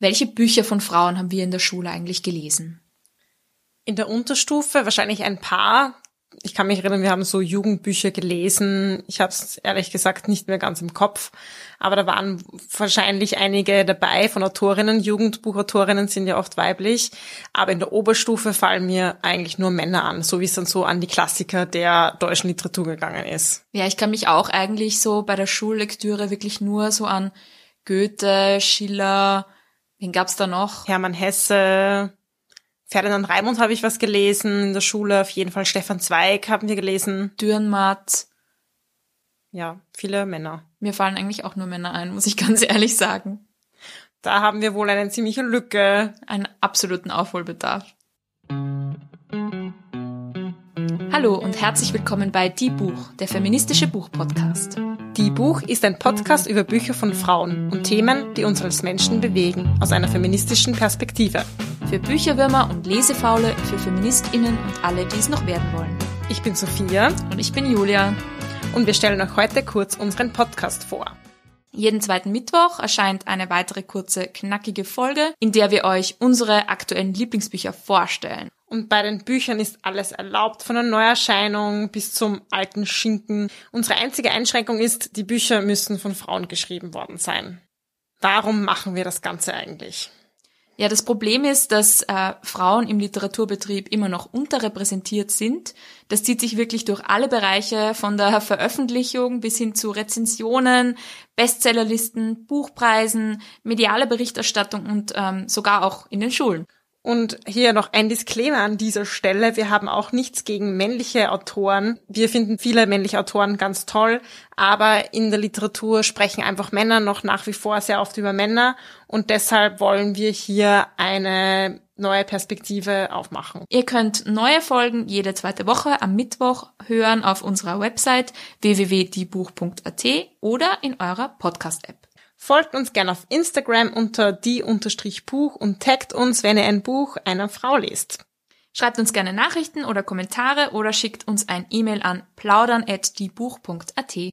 Welche Bücher von Frauen haben wir in der Schule eigentlich gelesen? In der Unterstufe wahrscheinlich ein paar. Ich kann mich erinnern, wir haben so Jugendbücher gelesen. Ich habe es ehrlich gesagt nicht mehr ganz im Kopf, aber da waren wahrscheinlich einige dabei von Autorinnen. Jugendbuchautorinnen sind ja oft weiblich, aber in der Oberstufe fallen mir eigentlich nur Männer an, so wie es dann so an die Klassiker der deutschen Literatur gegangen ist. Ja, ich kann mich auch eigentlich so bei der Schullektüre wirklich nur so an Goethe, Schiller, wen gab's da noch? Hermann Hesse, Ferdinand Raimund habe ich was gelesen in der Schule, auf jeden Fall Stefan Zweig haben wir gelesen. Dürrenmatt. Ja, viele Männer. Mir fallen eigentlich auch nur Männer ein, muss ich ganz ehrlich sagen. Da haben wir wohl eine ziemliche Lücke. Einen absoluten Aufholbedarf. Hallo und herzlich willkommen bei Die Buch, der feministische Buchpodcast. Die Buch ist ein Podcast über Bücher von Frauen und Themen, die uns als Menschen bewegen, aus einer feministischen Perspektive. Für Bücherwürmer und Lesefaule, für FeministInnen und alle, die es noch werden wollen. Ich bin Sophia Und ich bin Julia. und wir stellen euch heute kurz unseren Podcast vor. Jeden zweiten Mittwoch erscheint eine weitere kurze, knackige Folge, in der wir euch unsere aktuellen Lieblingsbücher vorstellen. Und bei den Büchern ist alles erlaubt, von der Neuerscheinung bis zum alten Schinken. Unsere einzige Einschränkung ist, die Bücher müssen von Frauen geschrieben worden sein. Warum machen wir das Ganze eigentlich? Ja, das Problem ist, dass äh, Frauen im Literaturbetrieb immer noch unterrepräsentiert sind. Das zieht sich wirklich durch alle Bereiche, von der Veröffentlichung bis hin zu Rezensionen, Bestsellerlisten, Buchpreisen, mediale Berichterstattung und ähm, sogar auch in den Schulen. Und hier noch ein Disclaimer an dieser Stelle. Wir haben auch nichts gegen männliche Autoren. Wir finden viele männliche Autoren ganz toll, aber in der Literatur sprechen einfach Männer noch nach wie vor sehr oft über Männer und deshalb wollen wir hier eine neue Perspektive aufmachen. Ihr könnt neue Folgen jede zweite Woche am Mittwoch hören auf unserer Website www.diebuch.at oder in eurer Podcast-App. Folgt uns gerne auf Instagram unter die-buch und taggt uns, wenn ihr ein Buch einer Frau lest. Schreibt uns gerne Nachrichten oder Kommentare oder schickt uns ein E-Mail an plaudern@diebuch.at.